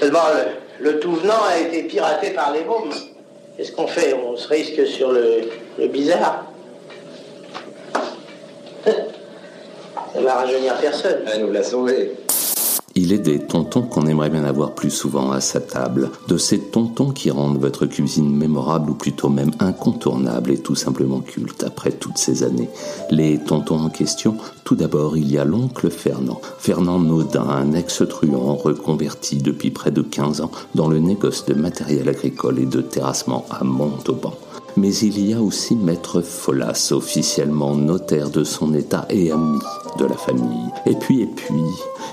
Seulement, le, tout venant a été piraté par les mômes. Qu'est-ce qu'on fait? On se risque sur le, bizarre. Ça va rajeunir personne. Elle nous l'a sauvé. Il est des tontons qu'on aimerait bien avoir plus souvent à sa table, de ces tontons qui rendent votre cuisine mémorable ou plutôt même incontournable et tout simplement culte après toutes ces années. Les tontons en question, tout d'abord il y a l'oncle Fernand, Fernand Naudin, un ex-truand reconverti depuis près de 15 ans dans le négoce de matériel agricole et de terrassement à Montauban. Mais il y a aussi Maître Folas, officiellement notaire de son état et ami de la famille. Et puis, et puis,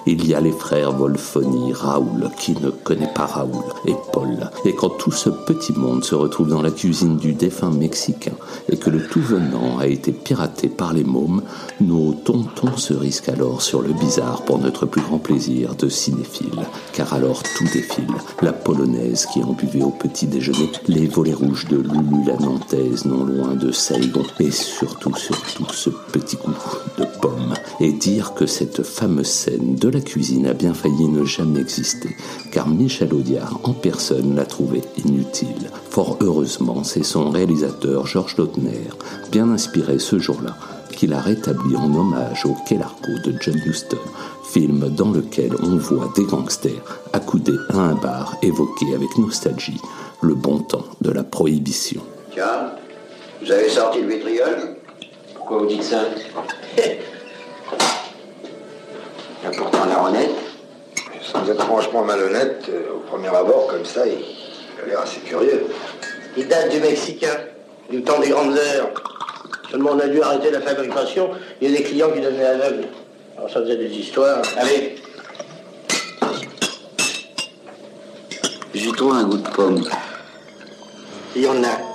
il y a les frères Wolfoni, Raoul, qui ne connaît pas Raoul, et Paul. Et quand tout ce petit monde se retrouve dans la cuisine du défunt mexicain, et que le tout venant a été piraté par les mômes, nos tontons se risquent alors sur le bizarre pour notre plus grand plaisir de cinéphile. Car alors tout défile. La polonaise qui en buvait au petit déjeuner, les volets rouges de Loulou la Nantaise non loin de Saigon, et surtout, surtout ce petit goût de pomme et dire que cette fameuse scène de la cuisine a bien failli ne jamais exister, car Michel Audiard en personne l'a trouvé inutile. Fort heureusement, c'est son réalisateur Georges Lautner, bien inspiré ce jour-là, qu'il a rétabli en hommage au Quai de John Huston, film dans lequel on voit des gangsters accoudés à un bar évoquer avec nostalgie le bon temps de la prohibition. Tiens, vous avez sorti le vitriol? Pourquoi vous dites ça Il y a pourtant la honnête. Sans être franchement malhonnête, euh, au premier abord, comme ça, il, il a l'air assez curieux. Il date du Mexicain, du temps des grandes heures. Seulement, on a dû arrêter la fabrication. Il y a des clients qui devenaient aveugles. Alors, ça faisait des histoires. Allez. J'ai trouvé un goût de pomme. Il y en a.